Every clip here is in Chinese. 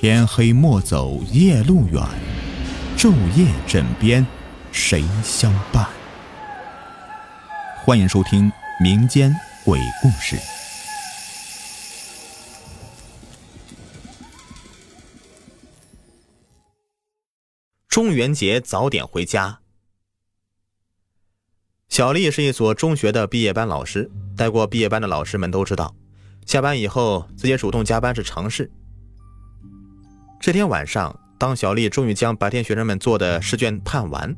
天黑莫走夜路远，昼夜枕边谁相伴？欢迎收听民间鬼故事。中元节早点回家。小丽是一所中学的毕业班老师，带过毕业班的老师们都知道，下班以后自己主动加班是常事。这天晚上，当小丽终于将白天学生们做的试卷判完，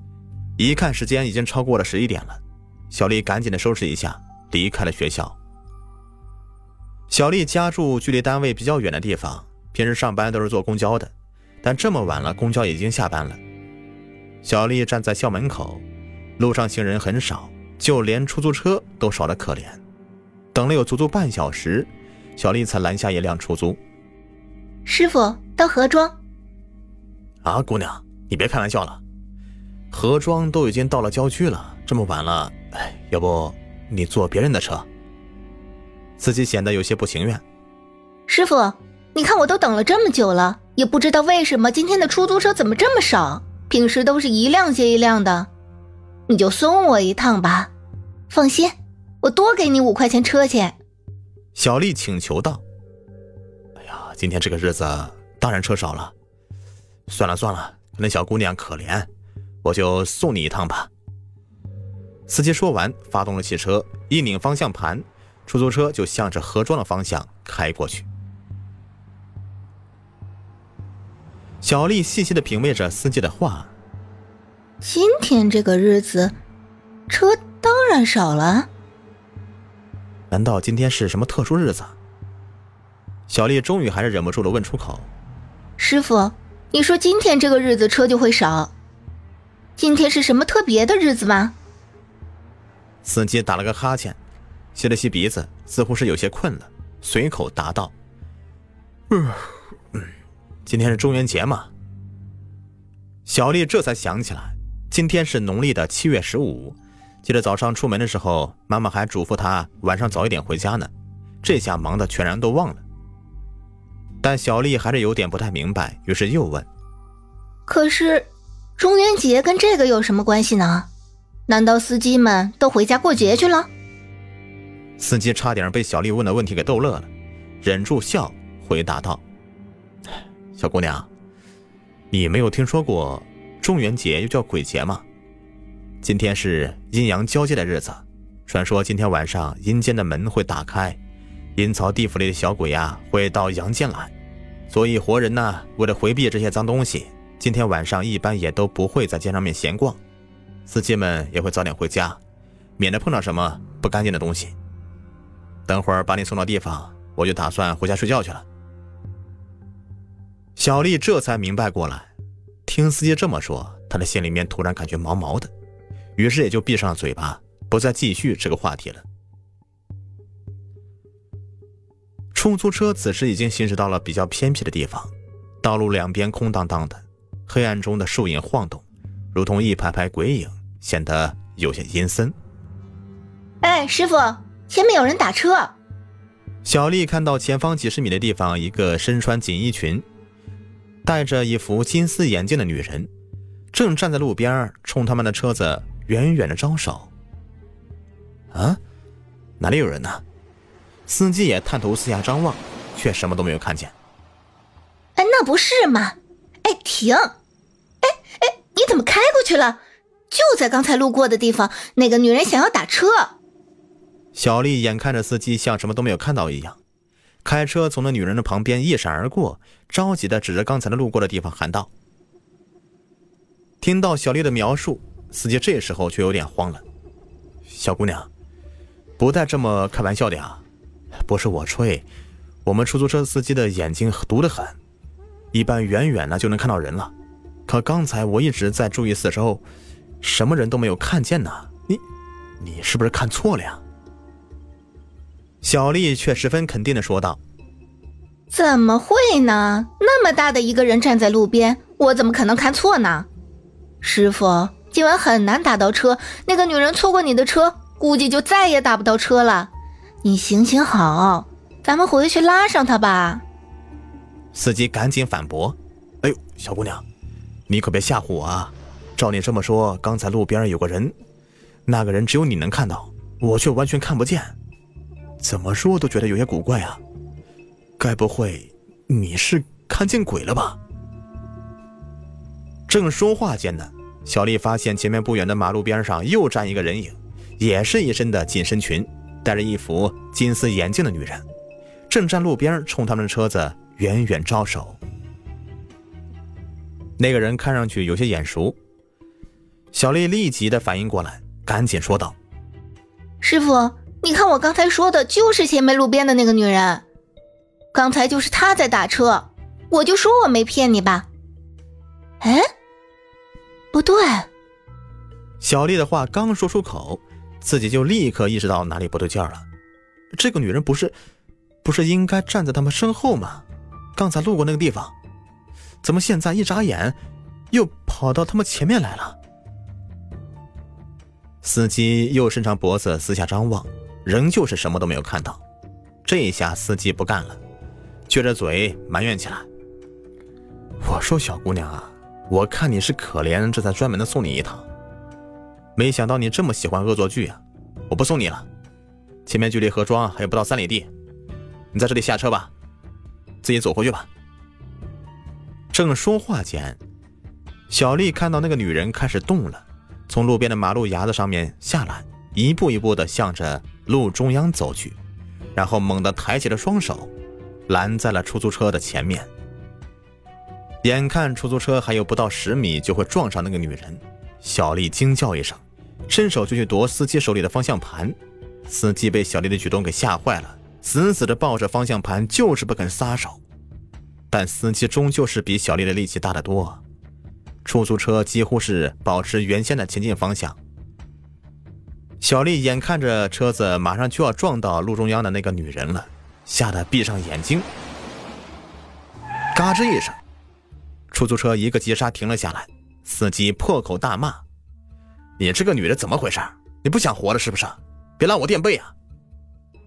一看时间已经超过了十一点了，小丽赶紧的收拾一下，离开了学校。小丽家住距离单位比较远的地方，平时上班都是坐公交的，但这么晚了，公交已经下班了。小丽站在校门口，路上行人很少，就连出租车都少得可怜。等了有足足半小时，小丽才拦下一辆出租。师傅到何庄？啊，姑娘，你别开玩笑了，何庄都已经到了郊区了，这么晚了，哎，要不你坐别人的车？司机显得有些不情愿。师傅，你看我都等了这么久了，也不知道为什么今天的出租车怎么这么少，平时都是一辆接一辆的，你就送我一趟吧，放心，我多给你五块钱车钱。小丽请求道。哎呀今天这个日子当然车少了，算了算了，那小姑娘可怜，我就送你一趟吧。司机说完，发动了汽车，一拧方向盘，出租车就向着河庄的方向开过去。小丽细细的品味着司机的话：“今天这个日子，车当然少了。难道今天是什么特殊日子？”小丽终于还是忍不住了，问出口：“师傅，你说今天这个日子车就会少？今天是什么特别的日子吗？”司机打了个哈欠，吸了吸鼻子，似乎是有些困了，随口答道：“嗯，今天是中元节嘛。”小丽这才想起来，今天是农历的七月十五。记得早上出门的时候，妈妈还嘱咐她晚上早一点回家呢。这下忙得全然都忘了。但小丽还是有点不太明白，于是又问：“可是，中元节跟这个有什么关系呢？难道司机们都回家过节去了？”司机差点被小丽问的问题给逗乐了，忍住笑回答道：“小姑娘，你没有听说过中元节又叫鬼节吗？今天是阴阳交界的日子，传说今天晚上阴间的门会打开。”阴曹地府里的小鬼呀，会到阳间来，所以活人呢，为了回避这些脏东西，今天晚上一般也都不会在街上面闲逛，司机们也会早点回家，免得碰到什么不干净的东西。等会儿把你送到地方，我就打算回家睡觉去了。小丽这才明白过来，听司机这么说，她的心里面突然感觉毛毛的，于是也就闭上了嘴巴，不再继续这个话题了。出租车此时已经行驶到了比较偏僻的地方，道路两边空荡荡的，黑暗中的树影晃动，如同一排排鬼影，显得有些阴森。哎，师傅，前面有人打车。小丽看到前方几十米的地方，一个身穿锦衣裙、戴着一副金丝眼镜的女人，正站在路边，冲他们的车子远远的招手。啊，哪里有人呢？司机也探头四下张望，却什么都没有看见。哎，那不是吗？哎，停！哎哎，你怎么开过去了？就在刚才路过的地方，那个女人想要打车。小丽眼看着司机像什么都没有看到一样，开车从那女人的旁边一闪而过，着急的指着刚才的路过的地方喊道：“听到小丽的描述，司机这时候却有点慌了。小姑娘，不带这么开玩笑的呀！”不是我吹，我们出租车司机的眼睛毒得很，一般远远的就能看到人了。可刚才我一直在注意四周，什么人都没有看见呢。你，你是不是看错了呀？小丽却十分肯定的说道：“怎么会呢？那么大的一个人站在路边，我怎么可能看错呢？师傅，今晚很难打到车，那个女人错过你的车，估计就再也打不到车了。”你行行好，咱们回去拉上他吧。司机赶紧反驳：“哎呦，小姑娘，你可别吓唬我啊！照你这么说，刚才路边有个人，那个人只有你能看到，我却完全看不见，怎么说都觉得有些古怪啊！该不会你是看见鬼了吧？”正说话间呢，小丽发现前面不远的马路边上又站一个人影，也是一身的紧身裙，戴着一副金丝眼镜的女人，正站路边冲他们的车子。远远招手，那个人看上去有些眼熟。小丽立即的反应过来，赶紧说道：“师傅，你看我刚才说的就是前面路边的那个女人，刚才就是她在打车，我就说我没骗你吧。”哎，不对。小丽的话刚说出口，自己就立刻意识到哪里不对劲了。这个女人不是，不是应该站在他们身后吗？刚才路过那个地方，怎么现在一眨眼，又跑到他们前面来了？司机又伸长脖子四下张望，仍旧是什么都没有看到。这一下，司机不干了，撅着嘴埋怨起来：“我说小姑娘啊，我看你是可怜，这才专门的送你一趟。没想到你这么喜欢恶作剧啊！我不送你了，前面距离河庄还有不到三里地，你在这里下车吧。”自己走回去吧。正说话间，小丽看到那个女人开始动了，从路边的马路牙子上面下来，一步一步的向着路中央走去，然后猛地抬起了双手，拦在了出租车的前面。眼看出租车还有不到十米就会撞上那个女人，小丽惊叫一声，伸手就去夺司机手里的方向盘。司机被小丽的举动给吓坏了。死死地抱着方向盘，就是不肯撒手。但司机终究是比小丽的力气大得多，出租车几乎是保持原先的前进方向。小丽眼看着车子马上就要撞到路中央的那个女人了，吓得闭上眼睛。嘎吱一声，出租车一个急刹停了下来，司机破口大骂：“你这个女的怎么回事？你不想活了是不是？别拉我垫背啊！”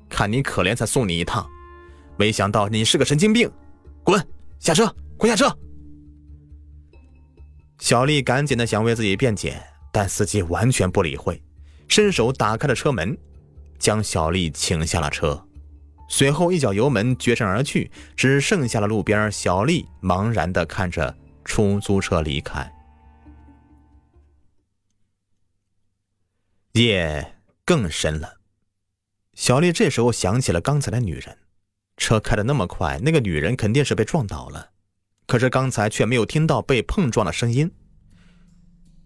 看你可怜，才送你一趟，没想到你是个神经病！滚下车，快下车！小丽赶紧的想为自己辩解，但司机完全不理会，伸手打开了车门，将小丽请下了车，随后一脚油门绝尘而去，只剩下了路边小丽茫然的看着出租车离开。夜更深了。小丽这时候想起了刚才的女人，车开的那么快，那个女人肯定是被撞倒了，可是刚才却没有听到被碰撞的声音。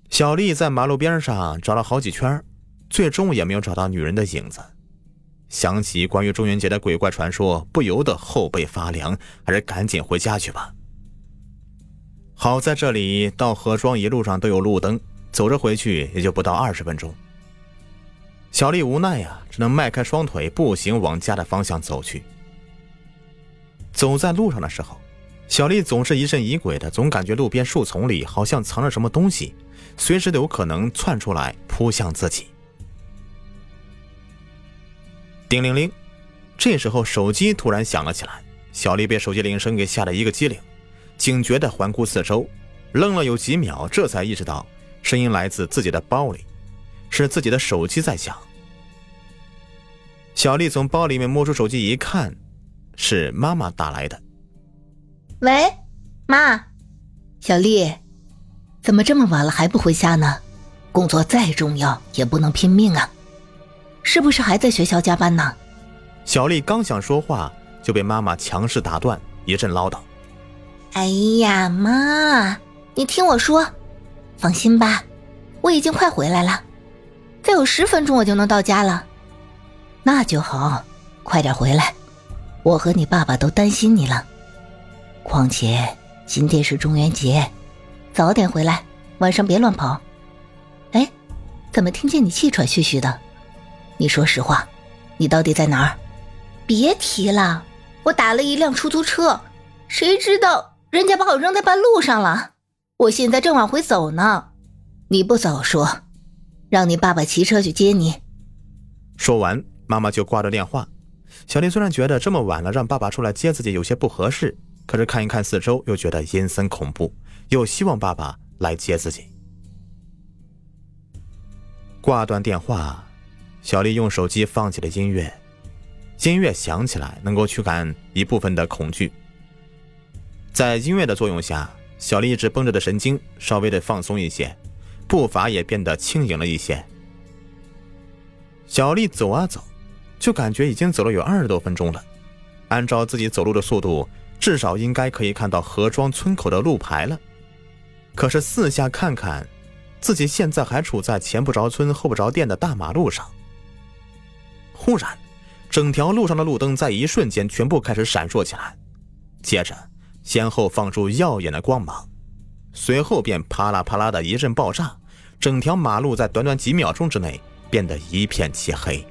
小丽在马路边上找了好几圈，最终也没有找到女人的影子。想起关于中元节的鬼怪传说，不由得后背发凉，还是赶紧回家去吧。好在这里到河庄一路上都有路灯，走着回去也就不到二十分钟。小丽无奈呀，只能迈开双腿，步行往家的方向走去。走在路上的时候，小丽总是疑神疑鬼的，总感觉路边树丛里好像藏着什么东西，随时都有可能窜出来扑向自己。叮铃铃，这时候手机突然响了起来，小丽被手机铃声给吓得一个机灵，警觉的环顾四周，愣了有几秒，这才意识到声音来自自己的包里。是自己的手机在响。小丽从包里面摸出手机一看，是妈妈打来的。喂，妈，小丽，怎么这么晚了还不回家呢？工作再重要也不能拼命啊！是不是还在学校加班呢？小丽刚想说话，就被妈妈强势打断，一阵唠叨：“哎呀，妈，你听我说，放心吧，我已经快回来了。”再有十分钟我就能到家了，那就好，快点回来，我和你爸爸都担心你了。况且今天是中元节，早点回来，晚上别乱跑。哎，怎么听见你气喘吁吁的？你说实话，你到底在哪儿？别提了，我打了一辆出租车，谁知道人家把我扔在半路上了，我现在正往回走呢。你不早说。让你爸爸骑车去接你。说完，妈妈就挂着电话。小丽虽然觉得这么晚了让爸爸出来接自己有些不合适，可是看一看四周，又觉得阴森恐怖，又希望爸爸来接自己。挂断电话，小丽用手机放起了音乐，音乐响起来能够驱赶一部分的恐惧。在音乐的作用下，小丽一直绷着的神经稍微的放松一些，步伐也变得轻盈了一些。小丽走啊走，就感觉已经走了有二十多分钟了。按照自己走路的速度，至少应该可以看到河庄村口的路牌了。可是四下看看，自己现在还处在前不着村后不着店的大马路上。忽然，整条路上的路灯在一瞬间全部开始闪烁起来，接着先后放出耀眼的光芒，随后便啪啦啪啦的一阵爆炸，整条马路在短短几秒钟之内变得一片漆黑。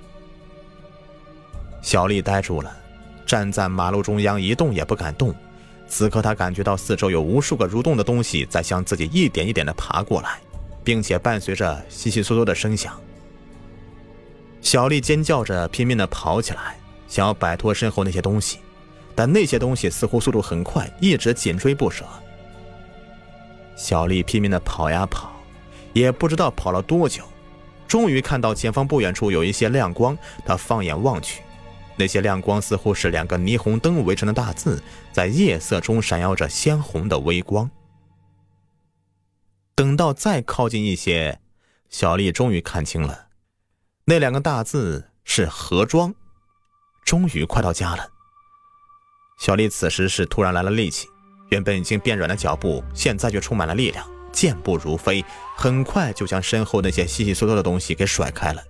小丽呆住了。站在马路中央一动也不敢动，此刻她感觉到四周有无数个蠕动的东西在向自己一点一点的爬过来，并且伴随着悉悉嗦嗦的声响。小丽尖叫着拼命的跑起来，想要摆脱身后那些东西，但那些东西似乎速度很快，一直紧追不舍。小丽拼命的跑呀跑，也不知道跑了多久，终于看到前方不远处有一些亮光，她放眼望去。那些亮光似乎是两个霓虹灯围成的大字，在夜色中闪耀着鲜红的微光。等到再靠近一些，小丽终于看清了，那两个大字是“何庄”。终于快到家了。小丽此时是突然来了力气，原本已经变软的脚步，现在却充满了力量，健步如飞，很快就将身后那些稀稀嗦嗦的东西给甩开了。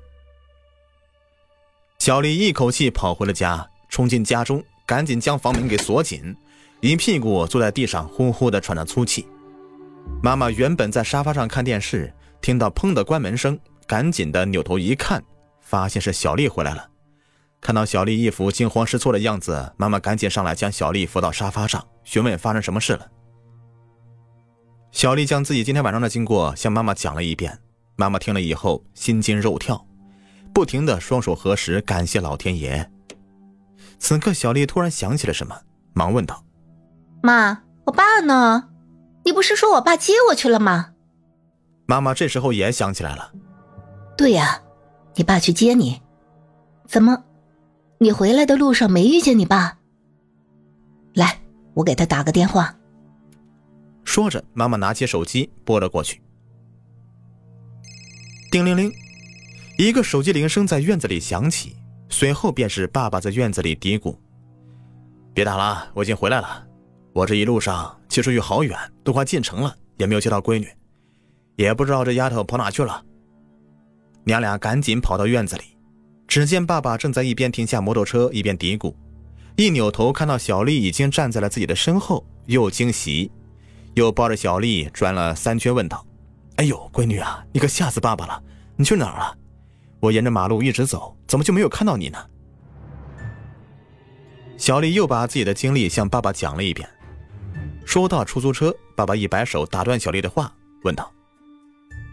小丽一口气跑回了家，冲进家中，赶紧将房门给锁紧，一屁股坐在地上，呼呼的喘着粗气。妈妈原本在沙发上看电视，听到砰的关门声，赶紧的扭头一看，发现是小丽回来了。看到小丽一副惊慌失措的样子，妈妈赶紧上来将小丽扶到沙发上，询问发生什么事了。小丽将自己今天晚上的经过向妈妈讲了一遍，妈妈听了以后心惊肉跳。不停的双手合十，感谢老天爷。此刻，小丽突然想起了什么，忙问道：“妈，我爸呢？你不是说我爸接我去了吗？”妈妈这时候也想起来了：“对呀，你爸去接你，怎么，你回来的路上没遇见你爸？来，我给他打个电话。”说着，妈妈拿起手机拨了过去。叮铃铃。一个手机铃声在院子里响起，随后便是爸爸在院子里嘀咕：“别打了，我已经回来了。我这一路上骑出去好远，都快进城了，也没有接到闺女，也不知道这丫头跑哪去了。”娘俩赶紧跑到院子里，只见爸爸正在一边停下摩托车，一边嘀咕，一扭头看到小丽已经站在了自己的身后，又惊喜，又抱着小丽转了三圈，问道：“哎呦，闺女啊，你可吓死爸爸了！你去哪儿了？”我沿着马路一直走，怎么就没有看到你呢？小丽又把自己的经历向爸爸讲了一遍。说到出租车，爸爸一摆手打断小丽的话，问道：“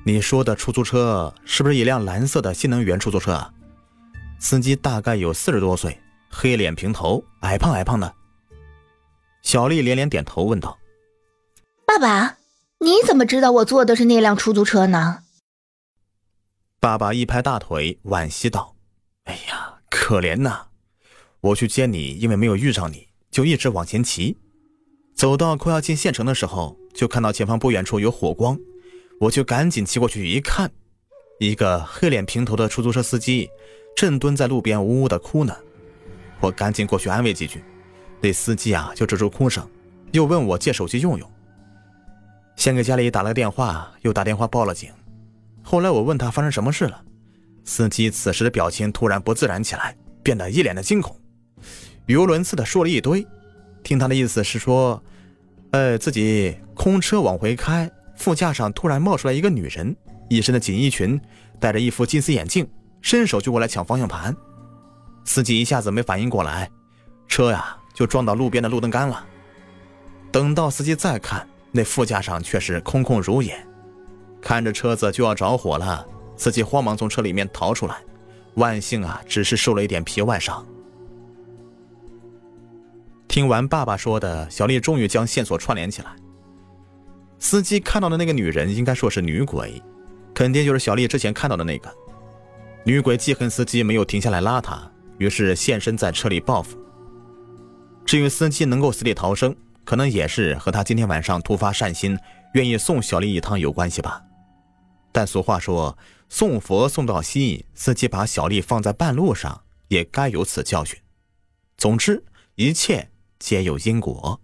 你说的出租车是不是一辆蓝色的新能源出租车啊？司机大概有四十多岁，黑脸平头，矮胖矮胖的。”小丽连连点头，问道：“爸爸，你怎么知道我坐的是那辆出租车呢？”爸爸一拍大腿，惋惜道：“哎呀，可怜呐！我去接你，因为没有遇上你，就一直往前骑。走到快要进县城的时候，就看到前方不远处有火光，我就赶紧骑过去一看，一个黑脸平头的出租车司机正蹲在路边呜呜的哭呢。我赶紧过去安慰几句，那司机啊就止住哭声，又问我借手机用用。先给家里打了个电话，又打电话报了警。”后来我问他发生什么事了，司机此时的表情突然不自然起来，变得一脸的惊恐，语无伦次的说了一堆。听他的意思是说，呃，自己空车往回开，副驾上突然冒出来一个女人，一身的锦衣裙，戴着一副金丝眼镜，伸手就过来抢方向盘。司机一下子没反应过来，车呀就撞到路边的路灯杆了。等到司机再看，那副驾上却是空空如也。看着车子就要着火了，司机慌忙从车里面逃出来，万幸啊，只是受了一点皮外伤。听完爸爸说的，小丽终于将线索串联起来。司机看到的那个女人，应该说是女鬼，肯定就是小丽之前看到的那个。女鬼记恨司机没有停下来拉她，于是现身在车里报复。至于司机能够死里逃生，可能也是和他今天晚上突发善心，愿意送小丽一趟有关系吧。但俗话说，送佛送到西，司机把小丽放在半路上，也该有此教训。总之，一切皆有因果。